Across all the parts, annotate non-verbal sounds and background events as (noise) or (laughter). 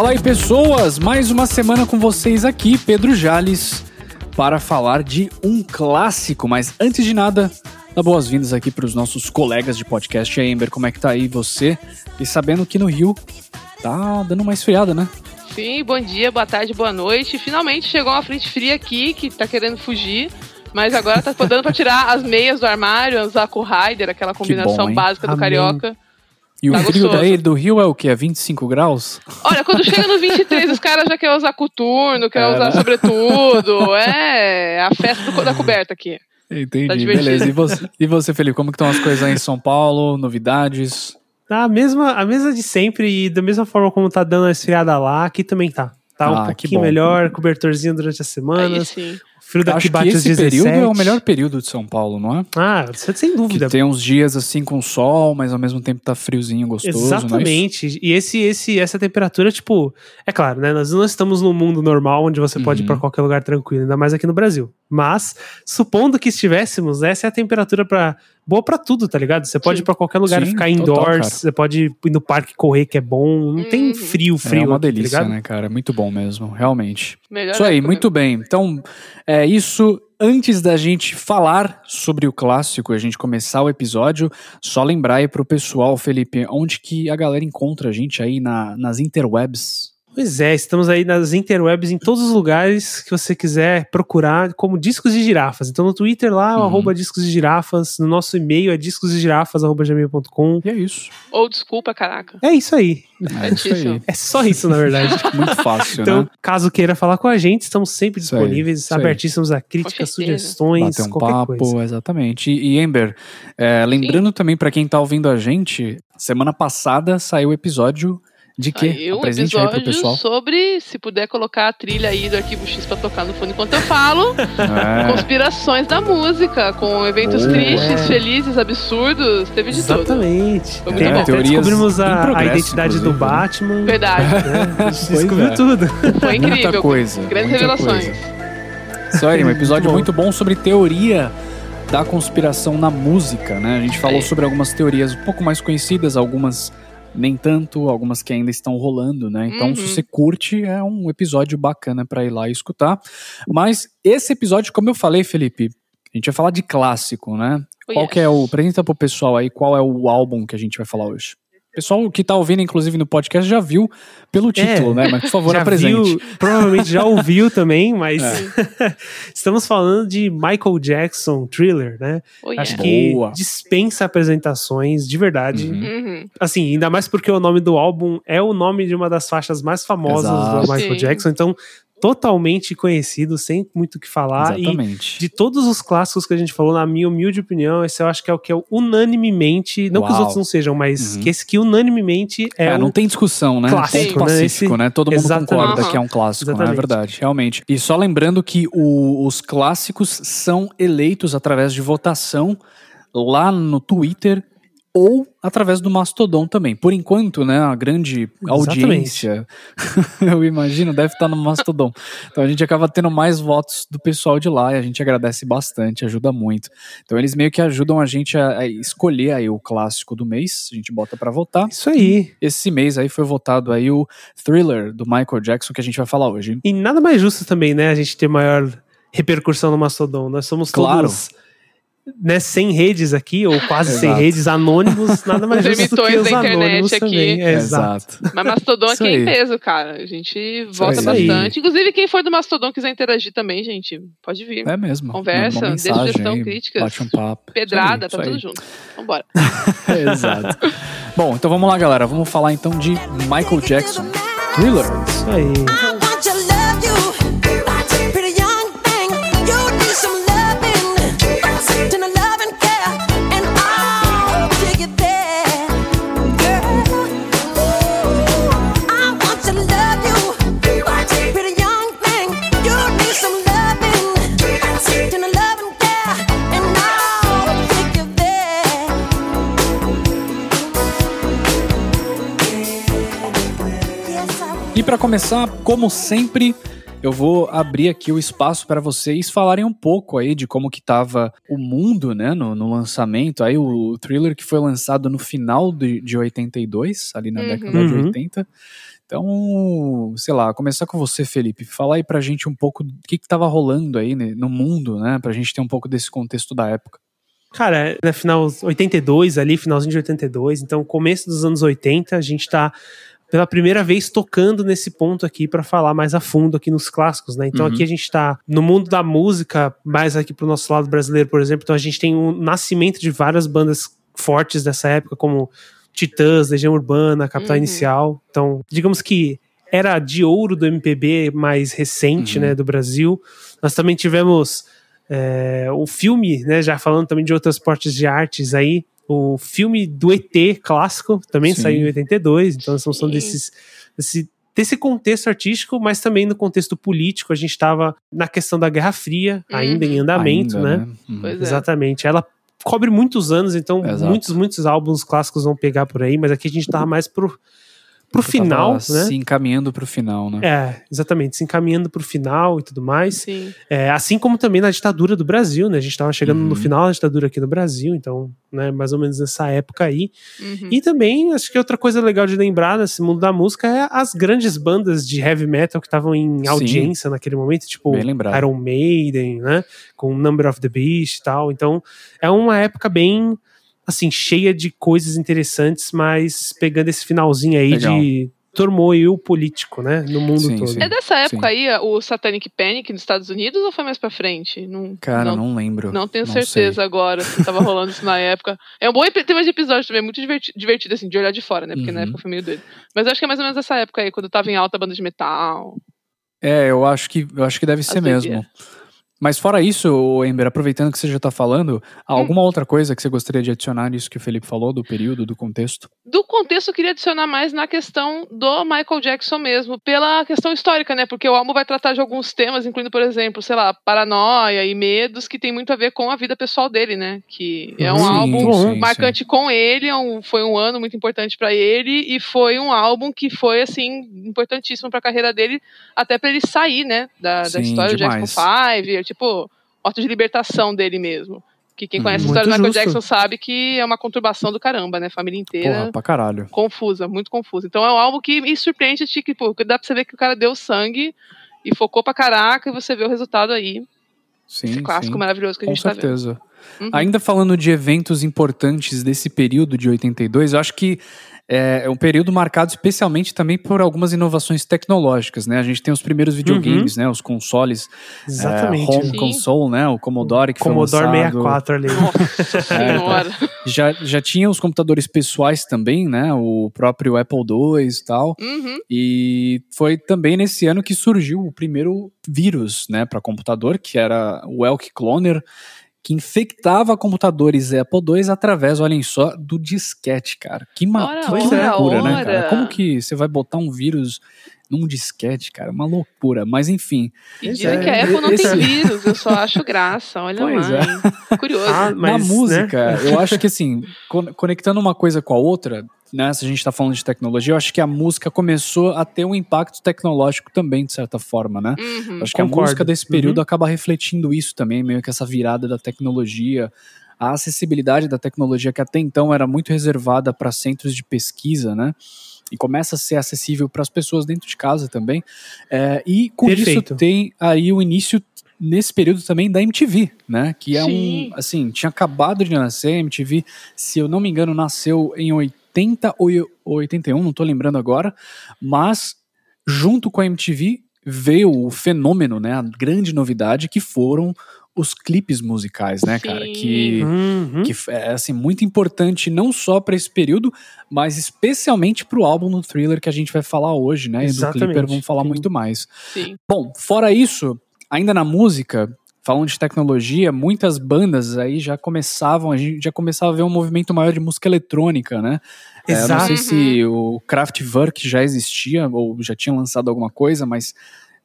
Fala aí, pessoas! Mais uma semana com vocês aqui, Pedro Jales, para falar de um clássico. Mas antes de nada, dá boas-vindas aqui para os nossos colegas de podcast. E aí, Ember, como é que tá aí você? E sabendo que no Rio tá dando uma esfriada, né? Sim, bom dia, boa tarde, boa noite. Finalmente chegou uma frente fria aqui que tá querendo fugir. Mas agora tá dando pra tirar as meias do armário, usar com o Rider, aquela combinação bom, básica do Amém. carioca. E o Tá frio gostoso. daí do Rio é o quê? É 25 graus? Olha, quando chega no 23, os caras já querem usar coturno, querem É, usar né? sobretudo. É a festa do- da coberta aqui. Entendi, Tá beleza. E você, e você, Felipe, como que estão as coisas aí em São Paulo? Novidades? Tá a mesma, a mesma de sempre e da mesma forma como tá dando a esfriada lá, aqui também tá. Tá Ah, um que pouquinho melhor, cobertorzinho durante as Aí semanas. sim. O frio daqui Acho que bate os esse 17. período é o melhor período de São Paulo, não é? Ah, é sem Que dúvida. tem uns dias assim com sol, mas ao mesmo tempo tá friozinho, gostoso, não é isso? Exatamente. E esse, esse, essa temperatura, tipo, é claro, né? Nós não estamos num mundo normal onde você pode ir Uhum. pra qualquer lugar tranquilo, ainda mais aqui no Brasil. Mas, supondo que estivéssemos, essa é a temperatura para boa pra tudo, tá ligado? Você pode Sim. ir pra qualquer lugar e Sim, ficar total, indoors, cara. você pode ir no parque correr, que é bom. Não tem Uhum. frio, frio. é uma aqui, tá delícia, ligado? né, cara? É muito bom mesmo, realmente. Melhor Isso aí, época muito bem. Então, é isso. Antes da gente falar sobre o clássico, a gente começar o episódio, só lembrar aí pro pessoal, Felipe, onde que a galera encontra a gente aí na- nas interwebs? Pois é, estamos aí nas interwebs em todos os lugares que você quiser procurar como Discos de Girafas. Então no Twitter lá, Uhum. arroba Discos de Girafas, no nosso e-mail é discosdegirafas.gmail.com. E é isso. Ou desculpa, caraca. É isso aí. É isso aí. É só isso, na verdade. (laughs) Muito fácil, Então, né? caso queira falar com a gente, estamos sempre disponíveis, aí. abertíssimos a críticas, sugestões, Bater um qualquer papo, coisa. exatamente. E, e Ember, é, lembrando também pra quem tá ouvindo a gente, semana passada saiu o episódio de quê? Aí, um Apresente aí pro episódio pessoal. sobre, se puder colocar a trilha aí do Arquivo X pra tocar no fundo enquanto eu falo, (laughs) É, conspirações da música, com eventos Boa. tristes, felizes, absurdos, teve de tudo. Exatamente. Bom. até Teorias descobrimos a, a identidade do inclusive, né? Batman. Verdade. (laughs) A gente Pois descobriu é. tudo. Foi muita incrível. coisa. Grandes muita revelações. coisa. Isso aí, um episódio Muito bom. muito bom sobre teoria da conspiração na música, né? A gente falou É. sobre algumas teorias um pouco mais conhecidas, algumas nem tanto, algumas que ainda estão rolando, né? Então, Uhum. se você curte, é um episódio bacana pra ir lá e escutar. Mas esse episódio, como eu falei, Felipe, a gente vai falar de clássico, né? Oh, Qual yes. que é o. Apresenta pro pessoal aí qual é o álbum que a gente vai falar hoje. O pessoal que tá ouvindo, inclusive, no podcast já viu pelo título, né? Mas por favor, É. (laughs) já apresente. viu, provavelmente já ouviu também, mas É. (laughs) estamos falando de Michael Jackson Thriller, né? Oh, Acho yeah. que Boa. dispensa apresentações, de verdade. Uhum. Uhum. Assim, ainda mais porque o nome do álbum é o nome de uma das faixas mais famosas Exato. do Michael Sim. Jackson, então totalmente conhecido, sem muito o que falar. E Exatamente. de todos os clássicos que a gente falou, na minha humilde opinião, esse eu acho que é o que é unanimemente, não que os Uau. outros não sejam, mas Uhum. que esse que unanimemente é, É, o não tem discussão, né? clássico, Ponto né? pacífico, Esse- né? Todo mundo Exatamente. concorda que é um clássico, né? É Exatamente. verdade, realmente. E só lembrando que o- os clássicos são eleitos através de votação lá no Twitter ou através do Mastodon também. Por enquanto, né, a grande audiência, (laughs) eu imagino, deve estar no Mastodon. Então a gente acaba tendo mais votos do pessoal de lá e a gente agradece bastante, ajuda muito. Então eles meio que ajudam a gente a, a escolher aí o clássico do mês, a gente bota pra votar. Isso aí. Esse mês aí foi votado aí o Thriller do Michael Jackson que a gente vai falar hoje. E nada mais justo também, né? A gente ter maior repercussão no Mastodon. Nós somos Claro. todos né, sem redes aqui, ou quase sem redes, anônimos, (laughs) nada mais justo do que os da anônimos aqui. também. É, exato. Mas Mastodon aqui é aí. em peso, cara. A gente aí. bastante. Inclusive, quem for do Mastodon quiser interagir também, gente, pode vir. É mesmo. Conversa, deixa sugestão, aí, críticas. Bate um papo. Pedrada, Isso tá aí, tudo isso junto. Vambora. aí. (laughs) Exato. Bom, então vamos lá, galera. Vamos falar então de Michael Jackson. Thriller. Isso aí. E pra começar, como sempre, eu vou abrir aqui o espaço para vocês falarem um pouco aí de como que tava o mundo, né, no, no lançamento. Aí o thriller que foi lançado no final de, de 82, ali na Uhum. década de Uhum. 80. Então, sei lá, começar com você, Felipe. Fala aí pra gente um pouco do que que tava rolando aí né, no mundo, né, pra gente ter um pouco desse contexto da época. Cara, na final 82 ali, finalzinho de 82, então começo dos anos 80, a gente tá pela primeira vez tocando nesse ponto aqui pra falar mais a fundo aqui nos clássicos, né? Então Uhum. aqui a gente tá no mundo da música, mais aqui pro nosso lado brasileiro, por exemplo, então a gente tem o nascimento de várias bandas fortes dessa época, como Titãs, Legião Urbana, Capital Uhum. Inicial. Então, digamos que era de ouro do MPB mais recente, Uhum. né, do Brasil. Nós também tivemos é, o filme, né, já falando também de outras portes de artes aí, o filme do ET clássico também Sim. saiu em 82, então falando Sim. desses, desse, desse contexto artístico, mas também no contexto político, a gente estava na questão da Guerra Fria, ainda em andamento, Ainda, né? Uhum. Pois é. Exatamente. Ela cobre muitos anos, então Exato. muitos, muitos álbuns clássicos vão pegar por aí, mas aqui a gente tava mais pro, pro final, Tava né? se encaminhando pro final, né? É, exatamente, se encaminhando pro final e tudo mais. Sim. É, assim como também na ditadura do Brasil, né? A gente tava chegando Uhum. no final da ditadura aqui no Brasil, então, né, mais ou menos nessa época aí. Uhum. E também, acho que outra coisa legal de lembrar nesse mundo da música é as grandes bandas de heavy metal que estavam em Sim. audiência naquele momento, tipo. Iron Maiden, né? Com Number of the Beast e tal. Então, é uma época bem, assim, cheia de coisas interessantes, mas pegando esse finalzinho aí Legal. de turmoil político, né? No mundo Sim, todo. sim. É dessa época Sim. aí, o Satanic Panic nos Estados Unidos ou foi mais pra frente? Não, Cara, não, não, lembro. não tenho sei. certeza agora se tava rolando isso na (laughs) época. É um bom tema de episódio também, muito diverti- divertido, assim, de olhar de fora, né? Porque na Uhum. época foi meio doido. Mas eu acho que é mais ou menos essa época aí, quando tava em alta a banda de metal. É, eu acho que eu acho que deve ser As mesmo. Mas fora isso, Ember, aproveitando que você já tá falando, alguma outra coisa que você gostaria de adicionar nisso que o Felipe falou, do período, do contexto? Do contexto, eu queria adicionar mais na questão do Michael Jackson mesmo, pela questão histórica, né? Porque o álbum vai tratar de alguns temas, incluindo, por exemplo, sei lá, paranoia e medos, que tem muito a ver com a vida pessoal dele, né? Que é um Sim, álbum sim, marcante com ele, é um- foi um ano muito importante pra ele e foi um álbum que foi assim importantíssimo pra carreira dele, até pra ele sair, né, da, da Sim, história do Jackson 5, é, tipo, ato de libertação dele mesmo. Que quem conhece a Muito história do Michael. Jackson sabe que é uma conturbação do caramba, né? Família inteira Porra, pra caralho. confusa, muito confusa. Então é um álbum que me surpreende, tipo, dá pra você ver que o cara deu sangue e focou pra caraca e você vê o resultado aí. Sim, esse clássico sim. maravilhoso que a Com gente tá vendo. certeza. Uhum. Ainda falando de eventos importantes desse período de 82, eu acho que é um período marcado especialmente também por algumas inovações tecnológicas, né? A gente tem os primeiros videogames, né? Os consoles, Exatamente. é, home Sim. console, né? O Commodore que Commodore foi lançado. 64 ali. Nossa (laughs) senhora. Já, já tinha os computadores pessoais também, né? O próprio Apple II e tal. Uhum. E foi também nesse ano que surgiu o primeiro vírus, né, para computador, que era o Elk Cloner, que infectava computadores Apple II através, olhem só, do disquete, cara. Que, ma Ora, que ora, loucura, né, ora. cara? Como que você vai botar um vírus num disquete, cara? Uma loucura. Mas enfim, E dizem é, que a Apple não esse- tem vírus, eu só acho graça. Olha Pois lá, é. Curioso. Ah, na mas, né? música, eu acho que assim, con- conectando uma coisa com a outra, né, se a gente tá falando de tecnologia, eu acho que a música começou a ter um impacto tecnológico também, de certa forma, né? Uhum. Acho que a Concordo. música desse período acaba refletindo isso também, meio que essa virada da tecnologia, a acessibilidade da tecnologia que até então era muito reservada para centros de pesquisa, né? E começa a ser acessível para as pessoas dentro de casa também. É, e com Perfeito. isso tem aí o início nesse período também da MTV, né? Que é Sim. um, assim, tinha acabado de nascer, a MTV, se eu não me engano, nasceu em 80 ou 81, não tô lembrando agora, mas junto com a MTV veio o fenômeno, né? A grande novidade que foram os clipes musicais, né, cara? Sim. Que, Uhum. que é assim muito importante não só para esse período, mas especialmente pro álbum do Thriller que a gente vai falar hoje, né? E do Exatamente. Clipper vamos falar Sim. muito mais. Sim. Bom, fora isso, ainda na música, falando de tecnologia, muitas bandas aí já começavam, a gente já começava a ver um movimento maior de música eletrônica, né? É, eu não Exato. sei se o Kraftwerk já existia ou já tinha lançado alguma coisa, mas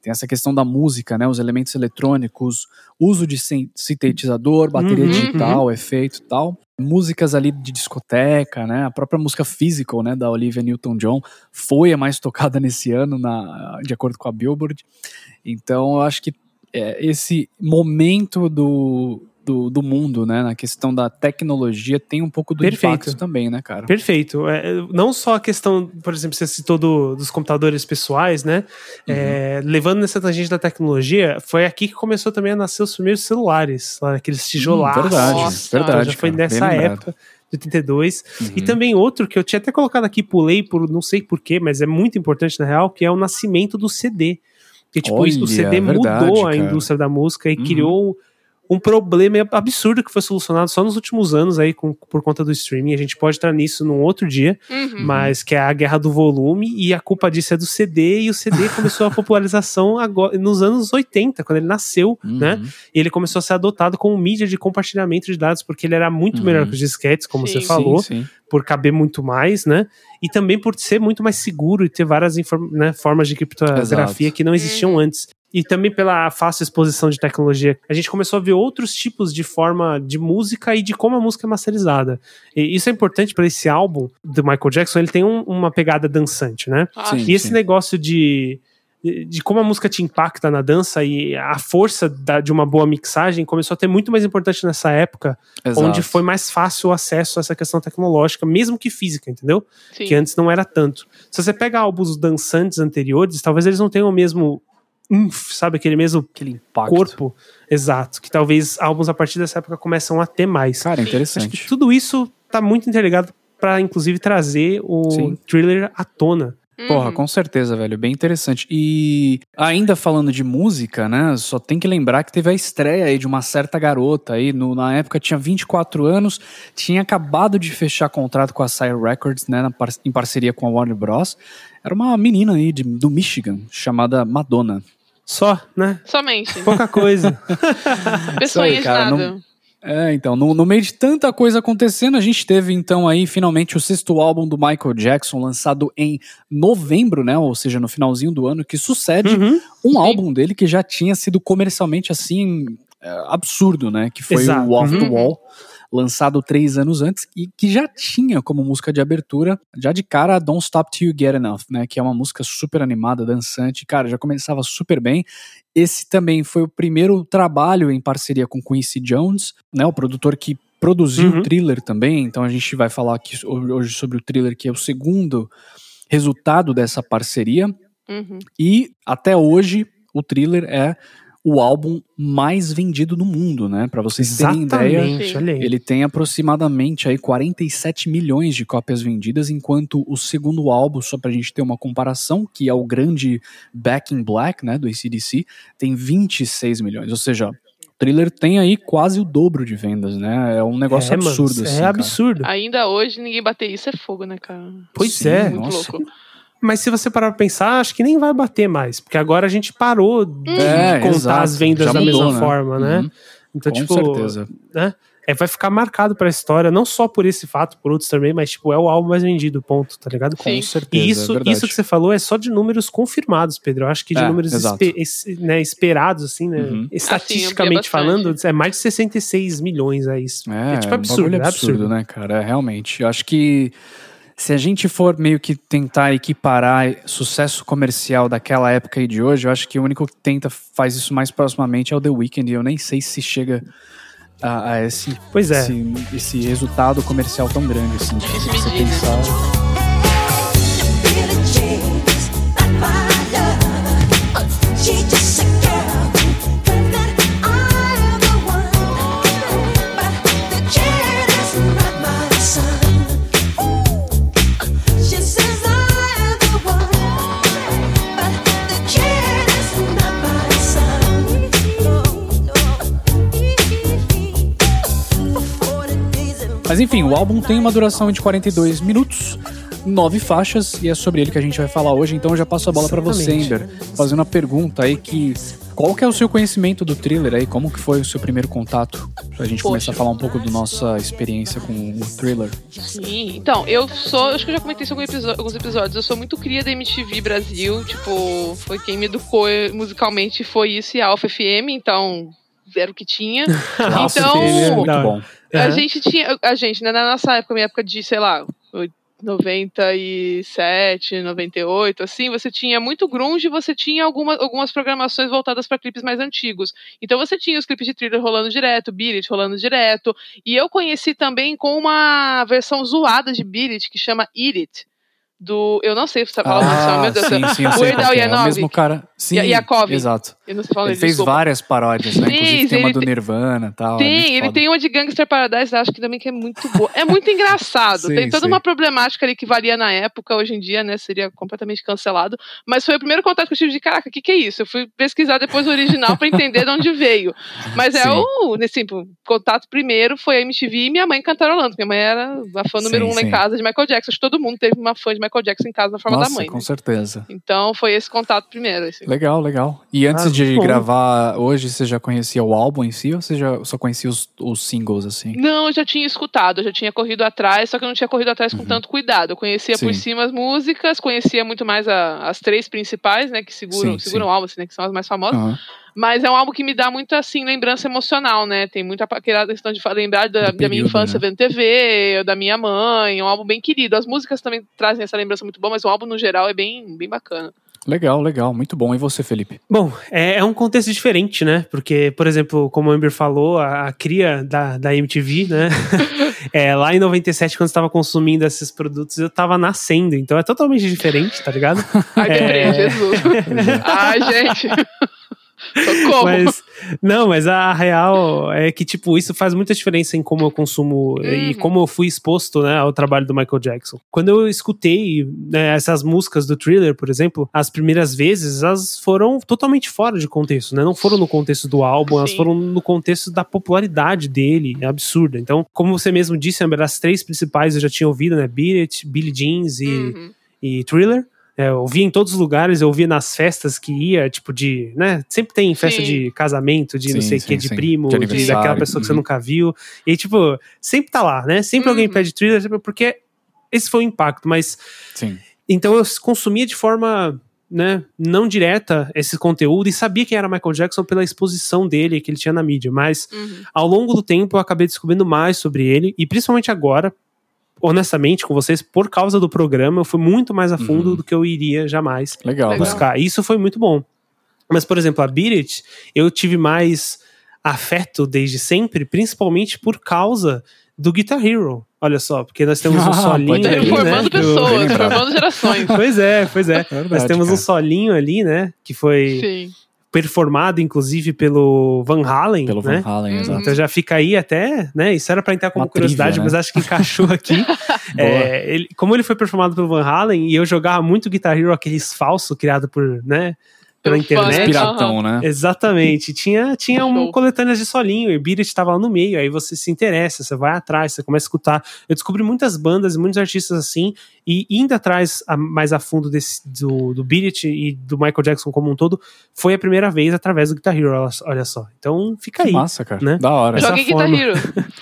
tem essa questão da música, né? Os elementos eletrônicos, uso de sin- sintetizador, bateria Uhum, digital, efeito e tal. músicas ali de discoteca, né? A própria música Physical, né, da Olivia Newton-John, foi a mais (laughs) tocada nesse ano, na, de acordo com a Billboard. Então, eu acho que é, esse momento do, do, do mundo, né, na questão da tecnologia, tem um pouco do Perfeito. impacto também, né, cara? Perfeito. É, não só a questão, por exemplo, você citou do- dos computadores pessoais, né? É, levando nessa tangente da tecnologia, foi aqui que começou também a nascer os primeiros celulares, lá, aqueles tijolaços. Hum, verdade, Nossa, verdade. já foi cara, nessa época, de 82. E Uhum. também outro que eu tinha até colocado aqui, pulei por não sei porquê, mas é muito importante na real, que é o nascimento do CD. Que, tipo, Olha, o CD verdade, mudou a cara. indústria da música e Uhum. criou um problema absurdo que foi solucionado só nos últimos anos aí com, por conta do streaming. A gente pode entrar nisso num outro dia, Uhum. mas que é a guerra do volume e a culpa disso é do CD e o CD (laughs) começou a popularização agora, nos anos 80, quando ele nasceu, Uhum. né? E ele começou a ser adotado como mídia de compartilhamento de dados, porque ele era muito Uhum. melhor que os disquetes, como Sim. você falou, Sim, sim. por caber muito mais, né? E também por ser muito mais seguro e ter várias né, formas de criptografia Exato. que não existiam antes. E também pela fácil exposição de tecnologia, a gente começou a ver outros tipos de forma de música e de como a música é masterizada. E isso é importante para esse álbum do Michael Jackson, ele tem um- uma pegada dançante, né? Ah, Sim. E esse negócio de, de como a música te impacta na dança e a força da- de uma boa mixagem começou a ter muito mais importante nessa época, Exato. onde foi mais fácil o acesso a essa questão tecnológica, mesmo que física, entendeu? sim. Que antes não era tanto. Se você pega álbuns dançantes anteriores, talvez eles não tenham o mesmo. Umf, sabe, aquele mesmo aquele impacto. corpo exato, que talvez álbuns a partir dessa época começam a ter mais. Cara, Acho interessante. que tudo isso tá muito interligado para inclusive trazer o Sim. thriller à tona. Porra, Uhum. com certeza, velho. Bem interessante. E ainda falando de música, né? Só tem que lembrar que teve a estreia aí de uma certa garota aí. No, na época tinha 24 anos, tinha acabado de fechar contrato com a Sire Records, né? par- em parceria com a Warner Bros. Era uma menina aí de- do Michigan, chamada Madonna. Só, né? Somente. Pouca coisa. (laughs) Pessoinha de cara, nada. não- É, então, no, no meio de tanta coisa acontecendo, a gente teve então aí finalmente o sexto álbum do Michael Jackson, lançado em novembro, né? Ou seja, no finalzinho do ano, que sucede Uhum. um Sim. álbum dele que já tinha sido comercialmente assim é, absurdo, né? Que foi Exato. o Off the Uhum. Wall, lançado três anos antes e que já tinha como música de abertura, já de cara, Don't Stop Till You Get Enough, né? Que é uma música super animada, dançante, cara, já começava super bem. Esse também foi o primeiro trabalho em parceria com Quincy Jones, né? O produtor que produziu Uhum. o thriller também. Então a gente vai falar aqui hoje sobre o thriller, que é o segundo resultado dessa parceria. Uhum. E até hoje o thriller é o álbum mais vendido no mundo, né? Para vocês terem ideia, Exatamente, Sim. olha aí. ele tem aproximadamente aí 47 milhões de cópias vendidas, enquanto o segundo álbum, só pra gente ter uma comparação, que é o grande Back in Black, né, do ACDC, tem 26 milhões. Ou seja, o thriller tem aí quase o dobro de vendas, né? É um negócio É, mano, absurdo, É assim, cara. absurdo. Ainda hoje, ninguém bater isso é fogo, né, cara? Pois Sim, é. Muito nossa. louco. Mas se você parar pra pensar, acho que nem vai bater mais. Porque agora a gente parou de É, contar exato. as vendas Já da mudou, mesma né? forma, né? Uhum. Então, Com tipo, certeza. né? É, vai ficar marcado pra história, não só por esse fato, por outros também, mas tipo, é o álbum mais vendido, ponto, tá ligado? Sim. Com certeza. E é isso, verdade. isso que você falou é só de números confirmados, Pedro. Eu acho que de É, números espe- es- né, esperados, assim, né? Uhum. Estatisticamente Assim, falando, bastante. é mais de 66 milhões, é isso. É, É, tipo um absurdo, é absurdo. né, cara? É, realmente. Eu acho que se a gente for meio que tentar equiparar sucesso comercial daquela época e de hoje, eu acho que o único que tenta faz isso mais proximamente é o The Weeknd. E eu nem sei se chega a, a esse, Pois é. esse, esse resultado comercial tão grande, assim. Se você né? pensar. Mas enfim, o álbum tem uma duração de 42 minutos, nove faixas, e é sobre ele que a gente vai falar hoje. Então eu já passo a bola pra você. Ember, fazendo a pergunta aí que qual que é o seu conhecimento do thriller aí? Como que foi o seu primeiro contato? Pra gente Poxa. começar a falar um pouco da nossa experiência com o thriller. Sim, então, eu sou, acho que eu já comentei isso em alguns episódios, eu sou muito cria da MTV Brasil, tipo, foi quem me educou musicalmente, foi isso e a Alpha FM, então, era o que tinha. (laughs) Nossa, então, muito bom. a Aham. gente tinha. A gente, né, na nossa época, minha época de, sei lá, oit- 97, 98, assim, você tinha muito grunge, você tinha alguma, algumas programações voltadas para clipes mais antigos. Então você tinha os clipes de thriller rolando direto, It rolando direto. E eu conheci também com uma versão zoada de It que chama Eat It. Do. Eu não sei se você tá falando Ah, meu Deus. sim, sim, eu O sei Weird qual Al que é. É o mesmo cara. Sim, Yakov. exato. Ele fez desculpa. várias paródias, né? Inclusive Fez, tem uma do Nirvana e tal. é Tem, muito ele foda. tem uma de Gangster Paradise, acho que também que é muito boa. É muito engraçado. (laughs) Sim, tem toda sim. uma problemática ali que valia na época, hoje em dia, né? Seria completamente cancelado. Mas foi o primeiro contato que eu tive de caraca, o que, que é isso? Eu fui pesquisar depois o original pra entender de onde veio. Mas é (laughs) Sim. o. Nesse o contato primeiro foi a MTV e minha mãe cantarolando. Minha mãe era a fã número Sim, um lá sim. em casa de Michael Jackson. Acho que todo mundo teve uma fã de Michael Jackson em casa na forma Nossa, da mãe. com né? certeza. Então foi esse contato primeiro. Assim. Legal, legal. E antes Ah, de bom. gravar hoje, você já conhecia o álbum em si ou você já só conhecia os, os singles, assim? Não, eu já tinha escutado, eu já tinha corrido atrás, só que eu não tinha corrido atrás com tanto cuidado. Eu conhecia por Uhum. Sim. cima as músicas, conhecia muito mais a- as três principais, né, que seguram, Sim, seguram sim. o álbum, assim, né, que são as mais famosas. Aham. Mas é um álbum que me dá muita, assim, lembrança emocional, né? Tem muita aquela questão de lembrar da, Do da minha período, infância né? vendo TV, da minha mãe, é um álbum bem querido. As músicas também trazem essa lembrança muito boa, mas o álbum no geral é bem, bem bacana. Legal, legal. Muito bom. E você, Felipe? Bom, é, é um contexto diferente, né? Porque, por exemplo, como o Amber falou, a, a cria da, da MTV, né? (laughs) é, lá em 97, quando eu estava consumindo esses produtos, eu tava nascendo. Então é totalmente diferente, tá ligado? (laughs) Ai, deprê, É. Jesus. (laughs) Ai, gente. Mas, não, mas a real é que, tipo, isso faz muita diferença em como eu consumo e Uhum. como eu fui exposto, né, ao trabalho do Michael Jackson. Quando eu escutei né, essas músicas do Thriller, por exemplo, as primeiras vezes, elas foram totalmente fora de contexto, né? Não foram no contexto do álbum, elas Sim. foram no contexto da popularidade dele, é absurda. Então, como você mesmo disse, Amber, as três principais eu já tinha ouvido, né? Beat It, Billie Jeans e Uhum. e Thriller. É, eu ouvia em todos os lugares, eu ouvia nas festas que ia, tipo de, né? Sempre tem festa Sim. de casamento, de não Sim, sei o que, de sim. primo, De de, daquela pessoa que você Uhum. nunca viu. E tipo, sempre tá lá, né? Sempre alguém Uhum. pede Thriller, sempre- porque esse foi o impacto, mas Sim. então eu consumia de forma, né, não direta esse conteúdo e sabia quem era Michael Jackson pela exposição dele que ele tinha na mídia, mas Uhum. ao longo do tempo eu acabei descobrindo mais sobre ele e principalmente agora, honestamente com vocês, por causa do programa, eu fui muito mais a fundo Uhum. do que eu iria jamais Legal. Legal. né? buscar. E Isso foi muito bom. Mas, por exemplo, a Beat It, eu tive mais afeto desde sempre, principalmente por causa do Guitar Hero. Olha só, porque nós temos um (laughs) solinho ali, né? formando do- pessoas, lembrado. formando gerações. Pois é, pois é. Verdade, nós temos um cara. solinho ali, né? Que foi Sim. Performado, inclusive, pelo Van Halen, Pelo né? Van Halen, Uhum. exato. Então já fica aí até, né? Isso era pra entrar como Uma curiosidade, trivia, né? mas acho que encaixou aqui. (laughs) É, ele- como ele foi performado pelo Van Halen e eu jogava muito Guitar Hero, aqueles falsos criado por, né? Pela fã, internet. né? Piratão, né? Exatamente. Tinha, tinha um coletâneas de solinho e Beat estava lá no meio. Aí você se interessa, você vai atrás, você começa a escutar. Eu descobri muitas bandas e muitos artistas assim. E indo atrás a- mais a fundo desse, do, do Beat e do Michael Jackson como um todo, foi a primeira vez através do Guitar Hero. olha- só. Então fica Que aí. massa, cara. né? Da hora. Joga em Guitar. Hero.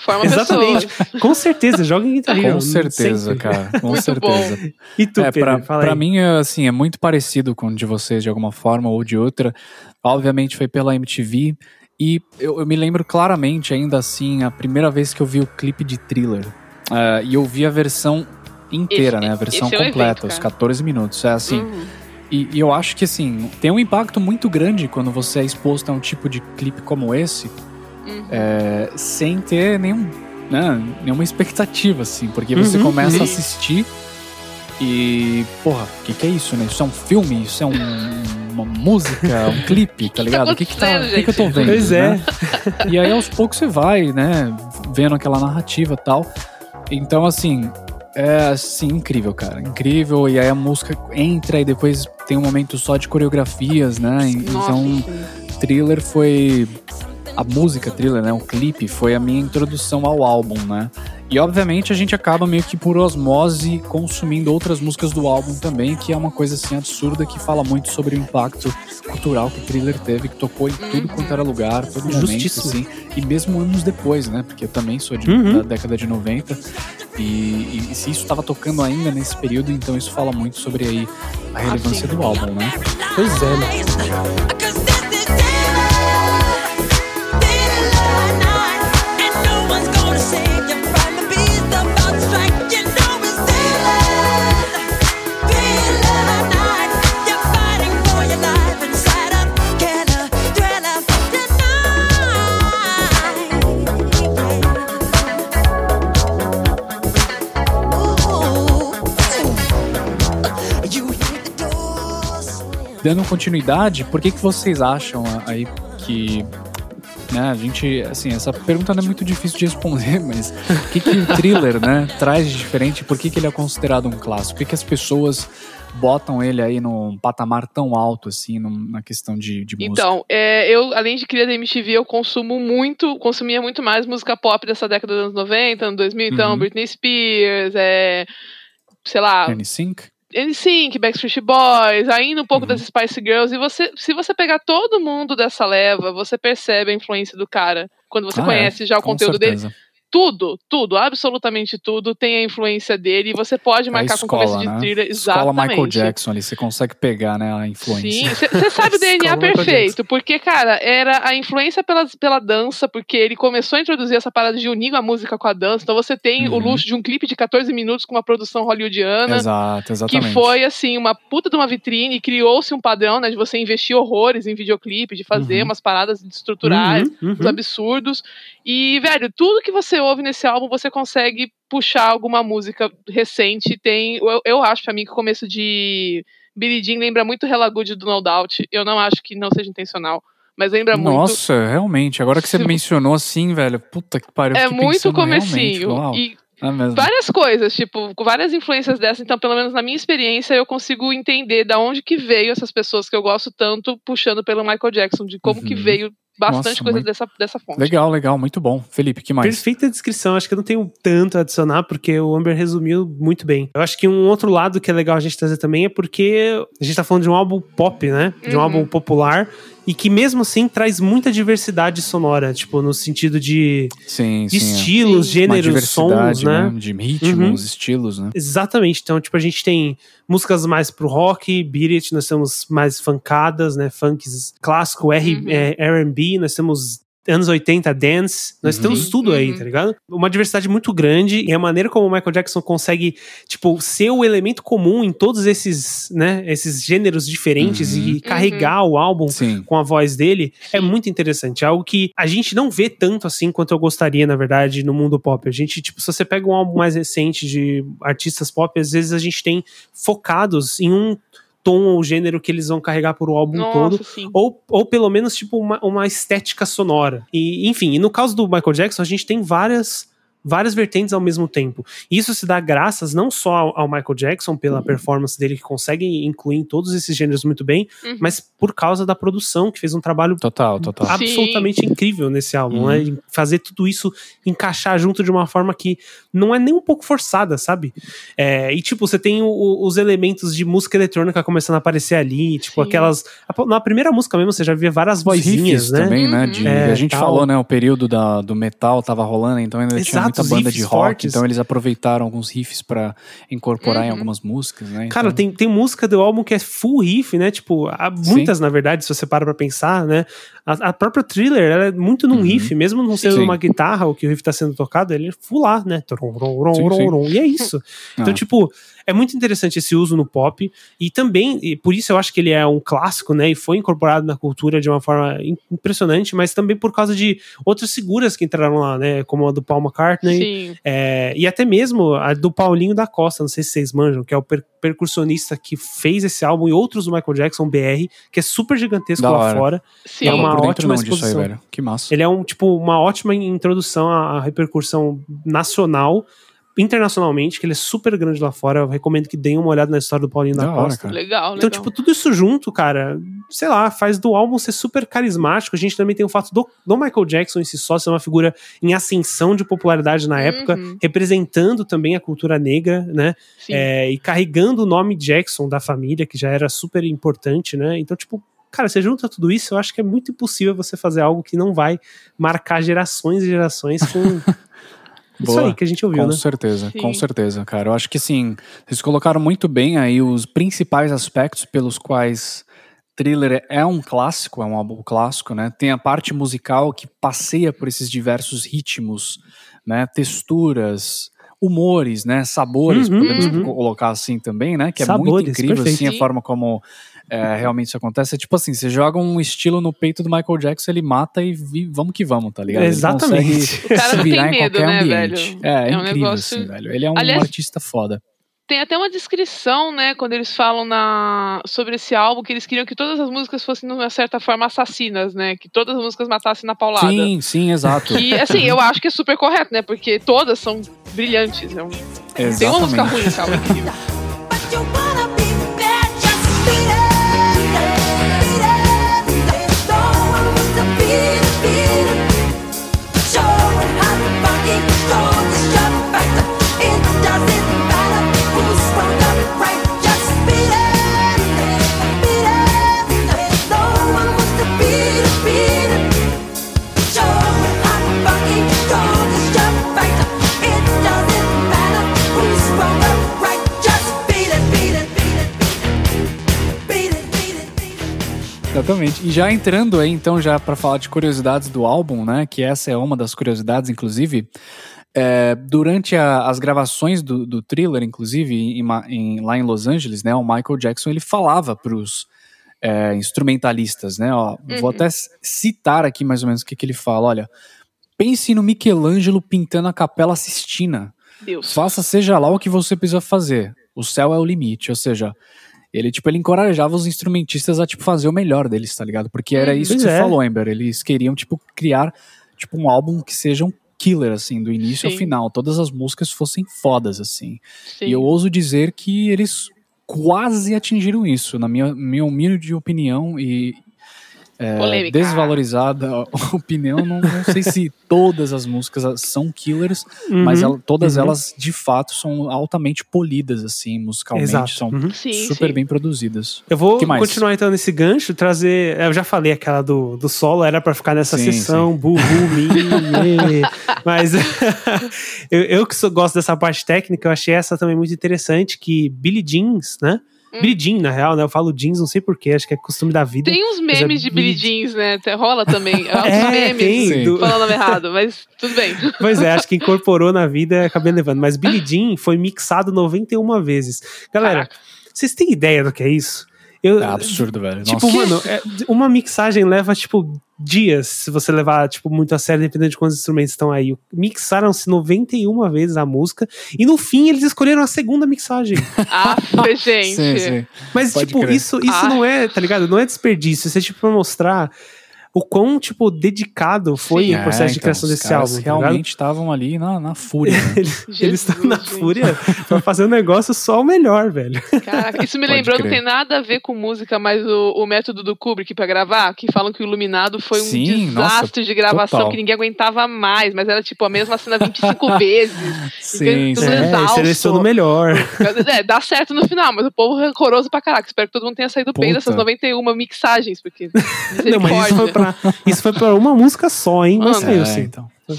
Forma (laughs) Exatamente. pessoas. Com certeza, joga em Guitar Hero. Com certeza, sempre. cara. Com Muito certeza. (laughs) E tu, É, Pedro? pra, Fala pra mim, é, assim, é muito parecido com o de vocês de alguma forma ou de outra. Obviamente foi pela MTV. E eu, eu me lembro claramente, ainda assim, a primeira vez que eu vi o clipe de Thriller. É, e eu vi a versão inteira, Esse- né? A versão é completa, evento, os cara. 14 minutos. É assim. Uhum. E, e eu acho que, assim, tem um impacto muito grande quando você é exposto a um tipo de clipe como esse, Uhum. é, sem ter nenhum, né, nenhuma expectativa, assim, porque você Uhum, começa uhum. a assistir e, porra, o que, que é isso, né? Isso é um filme, isso é um- uma música, um (laughs) clipe, tá ligado? O que que, tá, que, que eu tô vendo? Pois é. né? (laughs) E aí aos poucos você vai, né, vendo aquela narrativa e tal. Então, assim, é assim, incrível, cara. Incrível. E aí a música entra e depois tem um momento só de coreografias, né? Então. Thriller foi. A música Thriller, né? O clipe foi a minha introdução ao álbum, né? E obviamente a gente acaba meio que por osmose consumindo outras músicas do álbum também, que é uma coisa assim absurda que fala muito sobre o impacto cultural que o Thriller teve, que tocou em tudo quanto era lugar, todo momento, Justíssimo. assim. E mesmo anos depois, né? Porque eu também sou de, Uhum. da década de 90. E, e se isso estava tocando ainda nesse período, então isso fala muito sobre aí a relevância do álbum, né? Pois é, né? Dando continuidade, por que, que vocês acham aí que. Né, a gente, assim, essa pergunta não é muito difícil de responder, (laughs) mas o que, que o thriller, né, traz de diferente? Por que, que ele é considerado um clássico? Por que, que as pessoas botam ele aí num patamar tão alto, assim, num- na questão de, de música? Então, é, eu, além de cria da MTV, eu consumo muito, consumia muito mais música pop dessa década dos anos 90, anos 2000, então, Uhum. Britney Spears, é, sei lá, NSYNC? NSYNC, Backstreet Boys, ainda um pouco Uhum. das Spice Girls, e você, se você pegar todo mundo dessa leva, você percebe a influência do cara, quando você Ah, é, conhece já o conteúdo dele. Tudo, tudo, absolutamente tudo tem a influência dele, e você pode A marcar com escola, começo de né? thriller. Escola Exatamente. Michael Jackson ali, você consegue pegar, né, a influência. Sim, você sabe o (laughs) DNA perfeito, porque, cara, era a influência pela, pela dança, porque ele começou a introduzir essa parada de unir a música com a dança, então você tem o Uhum. luxo de um clipe de 14 minutos com uma produção hollywoodiana, Exato, que exatamente. foi, assim, uma puta de uma vitrine, criou-se um padrão, né, de você investir horrores em videoclipe, de fazer Uhum. umas paradas estruturais, Uhum, uhum. absurdos, e, velho, tudo que você ouve nesse álbum, você consegue puxar alguma música recente, tem, eu, eu acho, pra mim, que o começo de Billie Jean lembra muito Hella Good do No Doubt, eu não acho que não seja intencional, mas lembra muito. Nossa, realmente. Agora que você mencionou assim, velho, puta que pariu. É muito comecinho. uau, E é várias coisas, tipo, com várias influências dessa. Então, pelo menos na minha experiência, eu consigo entender da onde que veio essas pessoas que eu gosto tanto, puxando pelo Michael Jackson, de como que Uhum. veio bastante Nossa, coisa muito- dessa, dessa fonte. Legal, legal, muito bom. Felipe, que mais? Perfeita descrição, acho que eu não tenho tanto a adicionar, porque o Amber resumiu muito bem. Eu acho que um outro lado que é legal a gente trazer também é porque a gente tá falando de um álbum pop, né? De um Uhum. álbum popular, e que mesmo assim traz muita diversidade sonora, tipo, no sentido de, Sim, de sim. é. estilos, gêneros, sons, diversidade, né? De ritmos, estilos, né? Exatamente. Então, tipo, a gente tem músicas mais pro rock, beat it, nós temos mais funkadas, né? Funks clássico, R, Uhum. é, R&B, nós temos anos 80 dance, nós Uhum. temos tudo aí, Uhum. tá ligado? Uma diversidade muito grande e a maneira como o Michael Jackson consegue, tipo, ser o elemento comum em todos esses, né, esses gêneros diferentes Uhum. e carregar o álbum Sim. com a voz dele é muito interessante. É algo que a gente não vê tanto assim quanto eu gostaria, na verdade, no mundo pop. A gente, tipo, se você pega um álbum mais recente de artistas pop, às vezes a gente tem focados em um tom ou gênero que eles vão carregar por o álbum todo. Nossa, sim. Ou, ou pelo menos, tipo, uma, uma estética sonora. E, enfim, e no caso do Michael Jackson, a gente tem várias várias vertentes ao mesmo tempo. E isso se dá graças não só ao, ao Michael Jackson, pela performance dele, que consegue incluir em todos esses gêneros muito bem, Uhum. mas por causa da produção, que fez um trabalho Total, total. Absolutamente incrível nesse álbum, Uhum. né? E Fazer tudo isso encaixar junto de uma forma que não é nem um pouco forçada, sabe? É, e tipo, você tem o- os elementos de música eletrônica começando a aparecer ali, tipo, Sim. aquelas. Na primeira música mesmo, você já via várias vozinhas, né? também, né? Uhum. de- É, a gente tal. falou, né? O período da, do metal tava rolando, então ainda tinha Exato, muita os banda de rock. fortes. Então eles aproveitaram alguns riffs pra incorporar em Uhum. algumas músicas, né? Cara, então, tem, tem música do álbum que é full riff, né? Tipo, há muitas, na verdade, se você para pra pensar, né? A, a própria thriller, ela é muito num Uhum. riff, mesmo não sendo Sim. uma guitarra, o que o riff tá sendo tocado, ele é full lá, né? Sim, sim. E é isso. (laughs) Então, Ah. tipo, é muito interessante esse uso no pop. E também, e por isso eu acho que ele é um clássico, né? E foi incorporado na cultura de uma forma im- impressionante, mas também por causa de outras figuras que entraram lá, né? Como a do Paul McCartney. Sim. É, e até mesmo a do Paulinho da Costa, não sei se vocês manjam, que é o per- percussionista que fez esse álbum e outros do Michael Jackson, BR, que é super gigantesco Da lá hora. fora. Sim. É uma por dentro ótima não disso aí, exposição. velho. Que massa. Ele é um tipo uma ótima introdução à, repercussão nacional, internacionalmente, que ele é super grande lá fora. Eu recomendo que deem uma olhada na história do Paulinho da, Da hora, Costa. cara. Legal, Então, legal. tipo, tudo isso junto, cara, sei lá, faz do álbum ser super carismático. A gente também tem o fato do, do Michael Jackson em si só ser uma figura em ascensão de popularidade na época, Uhum. representando também a cultura negra, né? É, e carregando o nome Jackson da família, que já era super importante, né? Então, tipo, cara, você junta tudo isso, eu acho que é muito impossível você fazer algo que não vai marcar gerações e gerações com (laughs) isso Boa. aí que a gente ouviu, Com né? certeza, Sim. com certeza, cara. Eu acho que sim, vocês colocaram muito bem aí os principais aspectos pelos quais Thriller é um clássico, é um álbum clássico, né? Tem a parte musical que passeia por esses diversos ritmos, né? Texturas, humores, né? Sabores, Uhum, podemos uhum. colocar assim também, né? Que é Sabores, muito incrível, perfeito. assim, a forma como é, realmente isso acontece. É tipo assim, você joga um estilo no peito do Michael Jackson, ele mata e vi- vamos que vamos, tá ligado? Exatamente. O cara se não virar tem em medo, qualquer né, ambiente. velho? É, é, É um incrível, negócio- assim, velho. Ele é um Aliás- artista foda. Tem até uma descrição, né, quando eles falam na sobre esse álbum, que eles queriam que todas as músicas fossem, de uma certa forma, assassinas, né? Que todas as músicas matassem na paulada. Sim, sim, exato. Que, assim, eu acho que é super correto, né? Porque todas são brilhantes. É um- Tem uma música ruim, calma. But (laughs) Exatamente. E já entrando aí, então, já pra falar de curiosidades do álbum, né? Que essa é uma das curiosidades, inclusive. é, durante a- as gravações do, do thriller, inclusive, em em- lá em Los Angeles, né? O Michael Jackson ele falava pros é, instrumentalistas, né? Ó, Vou até citar aqui mais ou menos o que, que ele fala. Olha, pense no Michelangelo pintando a Capela Sistina. Deus. Faça seja lá o que você precisa fazer. O céu é o limite, ou seja, ele tipo ele encorajava os instrumentistas a tipo fazer o melhor deles, tá ligado? Porque era Uhum. isso que Pois você é. falou, Ember. Eles queriam tipo criar tipo um álbum que seja um killer assim, do início ao Sim. final, todas as músicas fossem fodas assim. Sim. E eu ouso dizer que eles quase atingiram isso, na minha minha humilde opinião e é, desvalorizada (laughs) opinião, não, não sei se todas as músicas são killers, Uhum, mas ela- todas uhum. elas de fato são altamente polidas assim, musicalmente, Exato. são Uhum. Sim, super sim. bem produzidas. Eu vou continuar então nesse gancho, trazer. Eu já falei aquela do, do solo, era pra ficar nessa Sim, sessão, burro. (laughs) Mas (laughs) eu, eu que sou- gosto dessa parte técnica, eu achei essa também muito interessante, que Billy Jeans, né? Hum. Billy Jean, na real, né? Eu falo jeans, não sei porquê, acho que é costume da vida. Tem uns é memes de Billie Billie- Jeans, né? Rola também. (laughs) É, uns É, memes. tem, Sim. do- Falando o nome errado, mas tudo bem. (laughs) Pois é, acho que incorporou na vida e acabei levando. Mas Billy Jean foi mixado 91 vezes. Galera, Caraca. vocês têm ideia do que é isso? Eu, É absurdo, velho. Tipo, Nossa. mano, é- uma mixagem leva, tipo, dias, se você levar, tipo, muito a sério, dependendo de quantos instrumentos estão aí. Mixaram-se 91 vezes a música, e no fim eles escolheram a segunda mixagem. (laughs) Ah, (laughs) gente. Sim, sim. Mas, Pode tipo, crer. isso, isso Ah. não é, tá ligado? Não é desperdício. Isso é, tipo, pra mostrar o quão, tipo, dedicado foi Sim. o processo É, de então, criação os desse caras álbum, tá realmente estavam ali na, na fúria. né? (laughs) Eles estão na gente. fúria (laughs) pra fazer um negócio só o melhor, velho. Caraca, isso me Pode lembrou, crer. não tem nada a ver com música, mas o, o método do Kubrick pra gravar, que falam que o Iluminado foi um Sim, nossa, desastre de gravação, total. que ninguém aguentava mais, mas era tipo a mesma cena 25 (laughs) vezes. sim, Tudo. É, exausto. seleciona o melhor. É, dá certo no final, mas o povo é rancoroso pra caraca. Espero que todo mundo tenha saído bem Puta. dessas 91 mixagens, porque. Não, mas isso foi, misericórdia. Isso foi pra uma música só, hein? Mas Mano, saiu É, sim. então. É.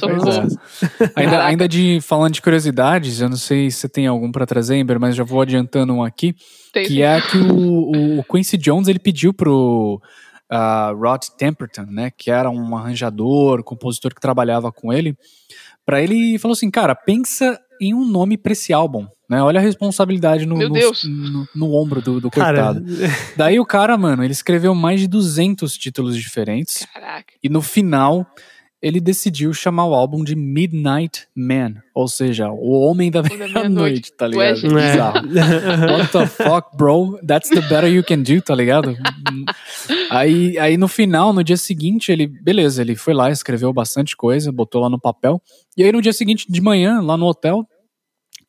(laughs) Ainda, ainda de falando de curiosidades, eu não sei se você tem algum pra trazer, Ember, mas já vou adiantando um aqui, Tem- que é que o, o Quincy Jones ele pediu pro uh, Rod Temperton, né, que era um arranjador, compositor que trabalhava com ele, pra ele falou assim, cara, pensa em um nome pra esse álbum, né? Olha a responsabilidade no, no, no- no ombro do, do Cara, coitado. (laughs) Daí o cara, mano, ele escreveu mais de 200 títulos diferentes. Caraca. E no final, ele decidiu chamar o álbum de Midnight Man, ou seja, o homem da da meia-noite, tá ligado? É. Bizarro. What the fuck, bro? That's the better you can do, tá ligado? aí, aí no final, no dia seguinte, ele, beleza, ele foi lá, escreveu bastante coisa, botou lá no papel. E aí no dia seguinte, de manhã, lá no hotel,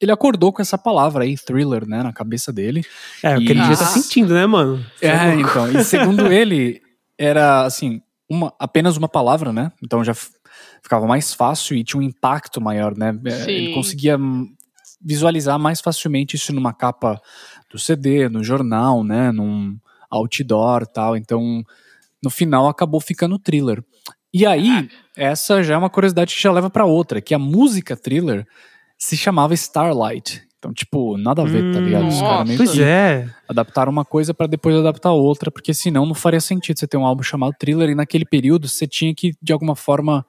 ele acordou com essa palavra aí, thriller, né, na cabeça dele. É, o que ele devia tá sentindo, né, mano? É, então. E segundo (laughs) ele, era assim, uma, apenas uma palavra, né? Então já ficava mais fácil e tinha um impacto maior, né? É, Ele Sim. conseguia hum, visualizar mais facilmente isso numa capa do CD, no jornal, né? Num outdoor tal. Então, no final acabou ficando thriller. E aí, essa já é uma curiosidade que já leva pra outra, que a música thriller se chamava Starlight. Então, tipo, nada a ver, tá ligado? Os Hum, caras meio Pois que é. adaptaram uma coisa pra depois adaptar outra, porque senão não faria sentido você ter um álbum chamado Thriller e naquele período você tinha que, de alguma forma,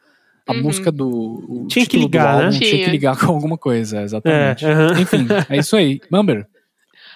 a Uhum. música do. o Tinha que ligar, né? álbum Tinha Tinha. que ligar com alguma coisa, exatamente. É. Enfim, é isso aí. Mumber.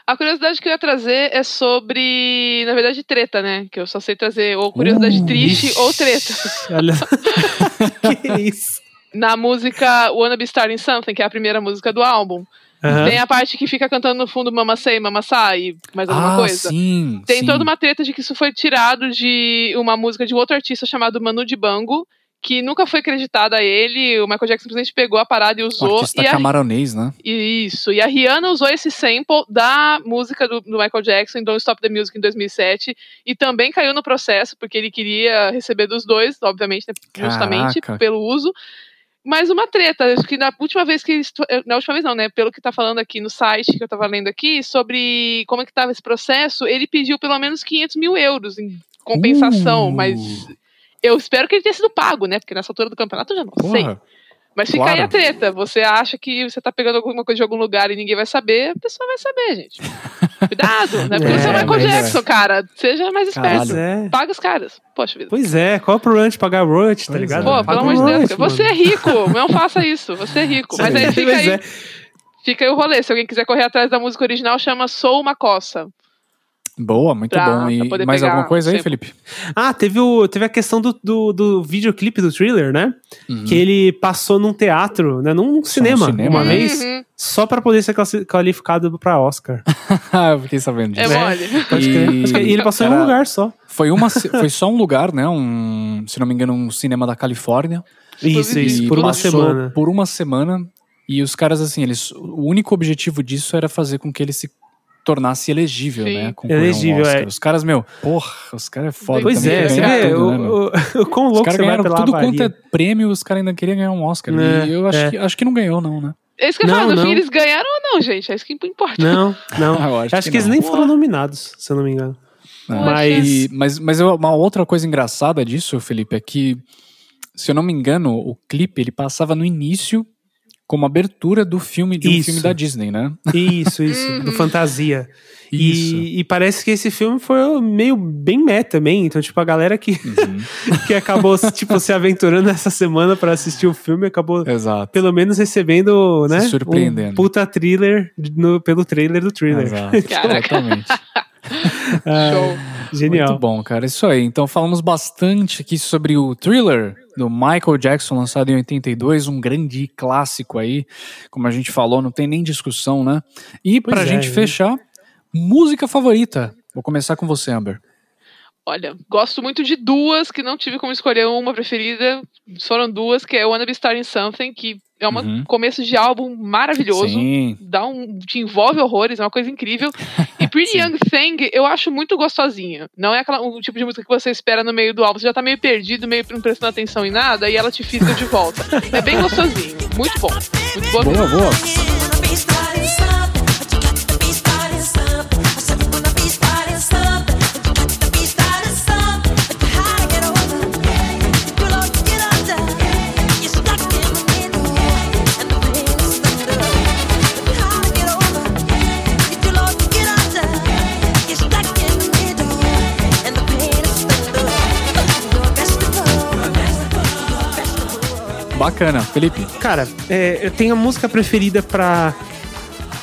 A curiosidade que eu ia trazer é sobre, na verdade, treta, né? Que eu só sei trazer ou curiosidade Uh, triste ixi. ou treta. Olha. (laughs) que isso? Na música Wanna Be Starting Something, que é a primeira música do álbum, Aham. Tem a parte que fica cantando no fundo Mama Sei, Mama Sai, e mais alguma ah, coisa. sim. Tem sim. toda uma treta de que isso foi tirado de uma música de um outro artista chamado Manu Dibango, que nunca foi acreditada a ele. O Michael Jackson simplesmente pegou a parada e usou. artista e a, camaronês, né? isso. E a Rihanna usou esse sample da música do, do Michael Jackson em Don't Stop the Music em 2007 e também caiu no processo porque ele queria receber dos dois, obviamente, né, justamente Caraca. pelo uso. Mas uma treta, acho que na última vez que eles, na última vez não, né, pelo que tá falando aqui no site que eu tava lendo aqui sobre como é que tava esse processo, ele pediu pelo menos 500 mil euros em compensação, Uh. mas eu espero que ele tenha sido pago, né, porque nessa altura do campeonato eu já não sei. Mas fica Claro. aí a treta. Você acha que você tá pegando alguma coisa de algum lugar e ninguém vai saber, a pessoa vai saber, gente. (laughs) Cuidado, né? Porque É, você é o Michael é. Jackson, cara. Seja mais esperto. Pois é. Paga os caras. Poxa vida. Pois é, qual é o problema de pagar royalty, tá ligado? é. Pô, pelo amor de Deus. Você é rico. Não faça isso. Você é rico. Mas aí fica aí, é. fica aí o rolê. Se alguém quiser correr atrás da música original, chama Sou uma Coça. Boa, muito Pra- bom. E mais alguma coisa aí. Felipe? Ah, teve, o, teve a questão do, do, do videoclipe do thriller, né? Uhum. Que ele passou num teatro, né? Num cinema, cinema, uma né? vez, Uhum. só pra poder ser qualificado pra Oscar. Ah, (laughs) eu fiquei sabendo É disso. mole. Pode E-. E ele passou em um Era- lugar só. Foi, uma, foi só um lugar, né? Um, se não me engano, um cinema da Califórnia. Isso, E isso, por uma semana. Por uma semana. E os caras, assim, eles. O único objetivo disso era fazer com que ele se tornasse elegível, Sim. né? concorrer um Elegível, Oscar. é. Os caras, meu, porra, os caras é foda. Pois é, você vê tudo, o, né, o, o (laughs) quão Os louco caras ganharam tudo quanto é prêmio, os caras ainda queriam ganhar um Oscar. É, e eu acho, é. que, acho que não ganhou, não, né? É isso que eu Não, falo. No não. fim, eles ganharam ou não, gente? É isso que importa. Não, não. (laughs) Ah, eu acho acho que que, eles não. nem foram nominados, se eu não me engano. É. Mas- E- mas, mas uma outra coisa engraçada disso, Felipe, é que, se eu não me engano, o clipe ele passava no início como abertura do filme de um Isso. filme da Disney, né? Isso, isso, (laughs) do Fantasia. Isso. E, e parece que esse filme foi meio bem meta também. Então, tipo, a galera que, Uhum. (laughs) que acabou, tipo, se aventurando essa semana pra assistir o filme acabou Exato. pelo menos recebendo, Se né? surpreendendo. Um puta thriller no- pelo trailer do thriller. Exato. Caraca. (laughs) Exatamente. Ah, Show. Genial. Muito bom, cara. Isso aí. Então falamos bastante aqui sobre o Thriller do Michael Jackson, lançado em 82, um grande clássico aí. Como a gente falou, não tem nem discussão, né? E Pois pra é, gente fechar, música favorita. Vou começar com você, Amber. Olha, gosto muito de duas que não tive como escolher uma preferida. Foram duas, que é Wanna Be Starting Something, que é um Uhum. começo de álbum maravilhoso. Sim. Dá um, te envolve horrores, é uma coisa incrível. (laughs) Pretty Sim. Young Thing eu acho muito gostosinha. Não é aquela, um tipo de música que você espera no meio do álbum. Você já tá meio perdido, meio não prestando atenção em nada, e ela te fisga de volta. É bem gostosinho. Muito bom. Muito boa. Boa, boa. Bacana. Felipe. Cara, é, eu tenho a música preferida pra.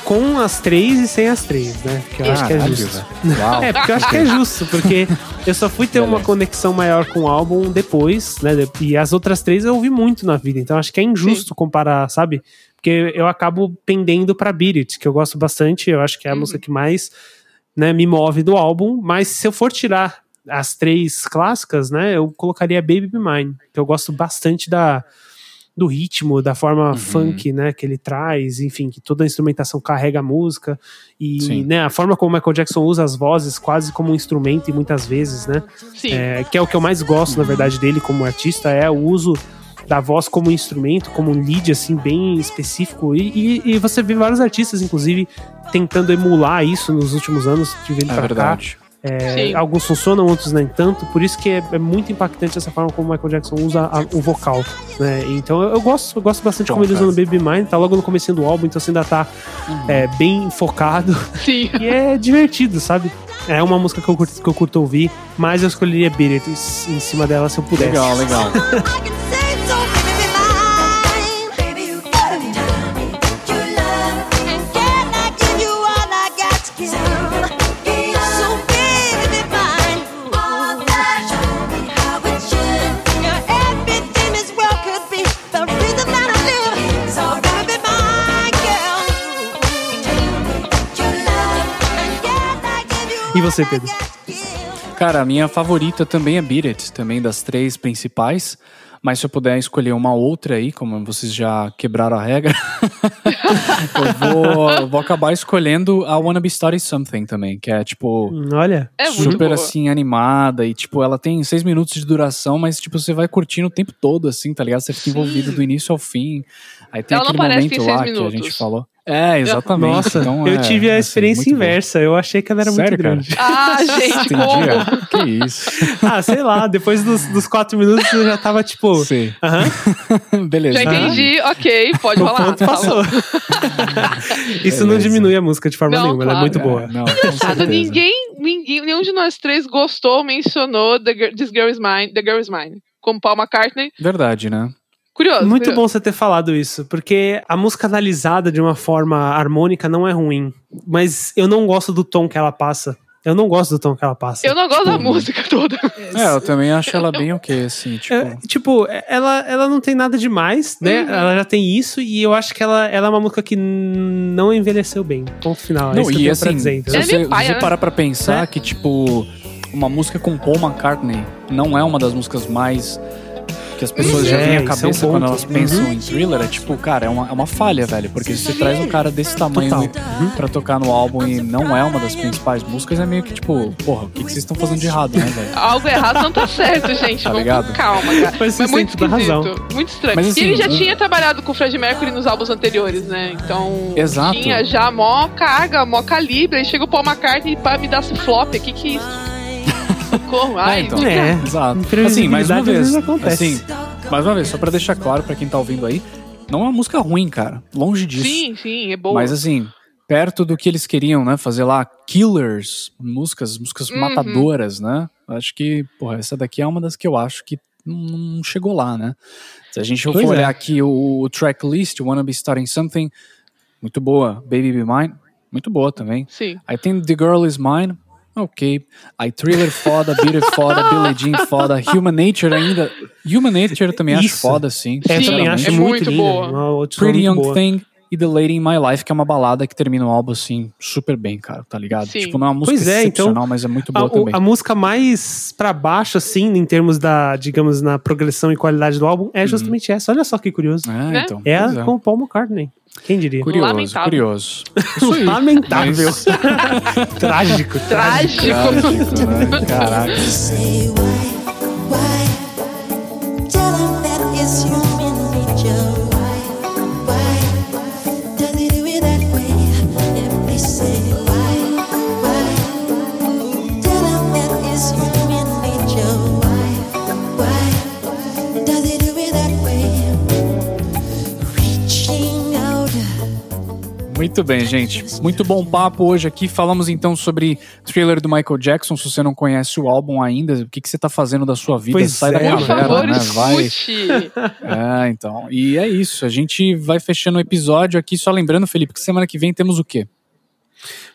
Com as três e sem as três, né? Que eu acho que é justo. (laughs) Uau. É, porque eu acho que é justo, porque eu só fui ter uma conexão maior com o álbum depois, né? E as outras três eu ouvi muito na vida, então acho que é injusto comparar, sabe? Porque eu acabo pendendo pra Beat It, que eu gosto bastante, eu acho que é a Uhum. música que mais né, me move do álbum, mas se eu for tirar as três clássicas, né, eu colocaria Baby Be Mine, que eu gosto bastante da do ritmo, da forma Uhum. funk, né, que ele traz, enfim, que toda a instrumentação carrega a música e, Sim. né, a forma como o Michael Jackson usa as vozes quase como um instrumento e muitas vezes, né, Sim. é, que é o que eu mais gosto, na verdade, dele como artista, é o uso da voz como instrumento, como um lead, assim, bem específico. E, e- e você vê vários artistas, inclusive, tentando emular isso nos últimos anos, de vindo É pra cá. É, alguns funcionam, outros nem tanto. Por isso que é, é muito impactante essa forma como o Michael Jackson usa a- o vocal. Né? Então eu, eu gosto, eu gosto bastante Bom, como ele usa no Baby Mine. Tá logo no começo do álbum, então você ainda tá é, bem focado. Sim. (laughs) E é divertido, sabe? É uma música que eu curto, que eu curto ouvir, mas eu escolheria Beat It em cima dela se eu pudesse. Legal, legal. (laughs) E você, Pedro? Cara, a minha favorita também é Beat It, também das três principais. Mas se eu puder escolher uma outra aí, como vocês já quebraram a regra, (laughs) eu, vou, eu vou acabar escolhendo a Wanna Be Starting Something também, que é tipo Hum, Olha. É super assim animada e tipo ela tem seis minutos de duração, mas tipo você vai curtindo o tempo todo assim, tá ligado? Você fica Sim. envolvido do início ao fim. Aí tem Ela aquele momento lá seis que a gente minutos. falou. É, exatamente. Nossa, então, eu é, tive a assim, experiência bom. inversa. Eu achei que ela era Sério, muito cara? grande. Ah, (laughs) gente, Entendi, como? é. (laughs) Que isso. Ah, sei lá, depois dos, dos quatro minutos eu já tava tipo. Sei. Aham, (laughs) Beleza. Já entendi, ok, pode o falar. ponto Fala. passou. Isso não Beleza. diminui a música de forma Não, nenhuma, ela é claro. muito boa. É, não, Engraçado, ninguém, ninguém, nenhum de nós três gostou, mencionou The Girl, This Girl Is Mine, The Girl Is Mine, como Paul McCartney. Verdade, né? Curioso. Muito curioso. bom você ter falado isso, porque a música analisada de uma forma harmônica não é ruim, mas eu não gosto do tom que ela passa. Eu não gosto do tom que ela passa. Eu não gosto Tipo, da música toda. É, eu também acho ela bem ok, assim, tipo. É, tipo, ela, ela não tem nada demais, né? Uhum. Ela já tem isso, e eu acho que ela, ela é uma música que não envelheceu bem. Ponto final. é Não, isso que eu e assim, dizer, se entendeu? É você, você né? parar pra pensar É. que, tipo, uma música com Paul McCartney não é uma das músicas mais. Que as pessoas já É, vêm à isso é um cabeça quando elas pensam em thriller, é tipo, cara, é uma, é uma falha, velho. Porque se você traz um cara desse tamanho e- pra tocar no álbum e não é uma das principais músicas, é meio que tipo, porra, o que, que vocês estão fazendo de errado, né, velho? Algo errado não tá certo, (laughs) gente. Tá ligado? calma, cara. Mas é muito a esquisito. razão. Muito estranho. Mas, e assim, ele já um- tinha trabalhado com o Fred Mercury nos álbuns anteriores, né? Então. Exato. Tinha já mó carga, mó calibre. Aí chega o Paul McCartney pra me dar esse flop aqui, que isso? Socorro. Ai, É, então. É. Exato. Assim, mais uma vez. vezes acontece. Assim, mais uma vez, só pra deixar claro pra quem tá ouvindo aí, não é uma música ruim, cara. Longe disso. Sim, sim, é boa. Mas assim, perto do que eles queriam, né? Fazer lá killers, músicas, músicas Uhum. matadoras, né? Acho que, porra, essa daqui é uma das que eu acho que não chegou lá, né? Se a gente for Pois é. olhar aqui o, o tracklist, Wanna Be Starting Something, muito boa. Baby Be Mine, muito boa também. Sim. Aí tem The Girl Is Mine, ok. Aí Thriller foda, Beat It foda, Billie (laughs) Jean foda, Human Nature ainda. Human Nature eu também acho Isso. foda, sim. É, eu Sim, também acho é muito, boa. Pretty Young boa. Thing e The Lady in My Life, que é uma balada que termina o álbum assim, super bem, cara, tá ligado? Sim. Tipo, não é uma música Pois é, então, excepcional, mas é muito A, boa o- também. a música mais pra baixo, assim, em termos da, digamos, na progressão e qualidade do álbum, é justamente essa. Olha só que curioso. É, né? então. É a com o Paul McCartney. Quem diria? Curioso, Lamentável. curioso. (laughs) Lamentável. Mas- (laughs) trágico. Trágico. Trágico, né? (laughs) Caraca. Muito bem, gente. Muito bom papo hoje aqui. Falamos então sobre thriller do Michael Jackson. Se você não conhece o álbum ainda, o que, que você tá fazendo da sua vida? Pois Sai é, da favor, né? Vai. (laughs) É, então. E é isso. A gente vai fechando o episódio aqui. Só lembrando, Felipe, que semana que vem temos o quê?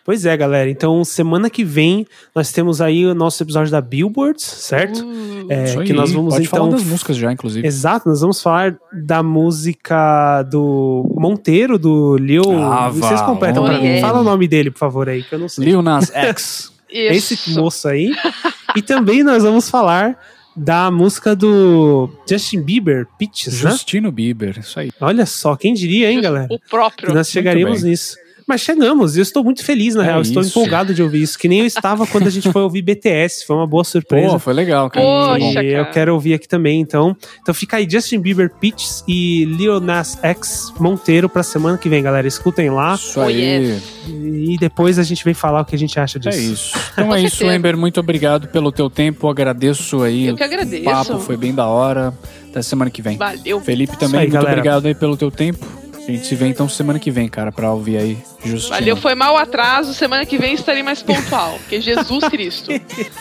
Pois é, galera. Então, semana que vem, nós temos aí o nosso episódio da Billboard, certo? Uh, É, Isso que nós vamos Pode então. falar das músicas já, inclusive. Exato, nós vamos falar da música do Monteiro, do Lil. Ah, Vocês completam pra oh, mim. Fala o nome dele, por favor, aí, que eu não sei. Lil Nas (laughs) X. Esse moço aí. (laughs) e também nós vamos falar da música do Justin Bieber, Peaches, né? Justino Bieber. Isso aí. Olha só, quem diria, hein, galera? O próprio. Que nós chegaríamos bem. nisso. Mas chegamos, e eu estou muito feliz, na É real. Estou isso. empolgado de ouvir isso, que nem eu estava (laughs) quando a gente foi ouvir BTS. Foi uma boa surpresa. Pô, foi legal, cara. Poxa. E eu cara. quero ouvir aqui também, então. Então fica aí Justin Bieber, Peaches e Lil Nas X Monteiro pra semana que vem, galera. Escutem lá Isso Oh, aí. yes. e depois a gente vem falar o que a gente acha disso. É isso. (laughs) Então Com é isso. Ember. Muito obrigado pelo teu tempo. Agradeço aí. Eu que O agradeço. papo foi bem da hora. Até semana que vem. Valeu. Felipe também, aí, muito galera. obrigado aí pelo teu tempo. A gente se vê então semana que vem, cara, pra ouvir aí Justino. Valeu, foi mal atraso. Semana que vem estarei mais pontual. Porque Jesus Cristo.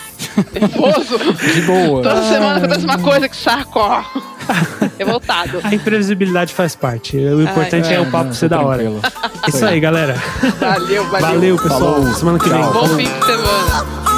(laughs) Nervoso. De boa. Toda semana acontece uma coisa que saco, ó. (laughs) Revoltado. A imprevisibilidade faz parte. O importante é, o papo não, ser tá da hora. tranquilo. Isso aí, galera. Valeu, valeu. Valeu, pessoal. Falou. Semana que vem. Tchau. Bom fim de semana.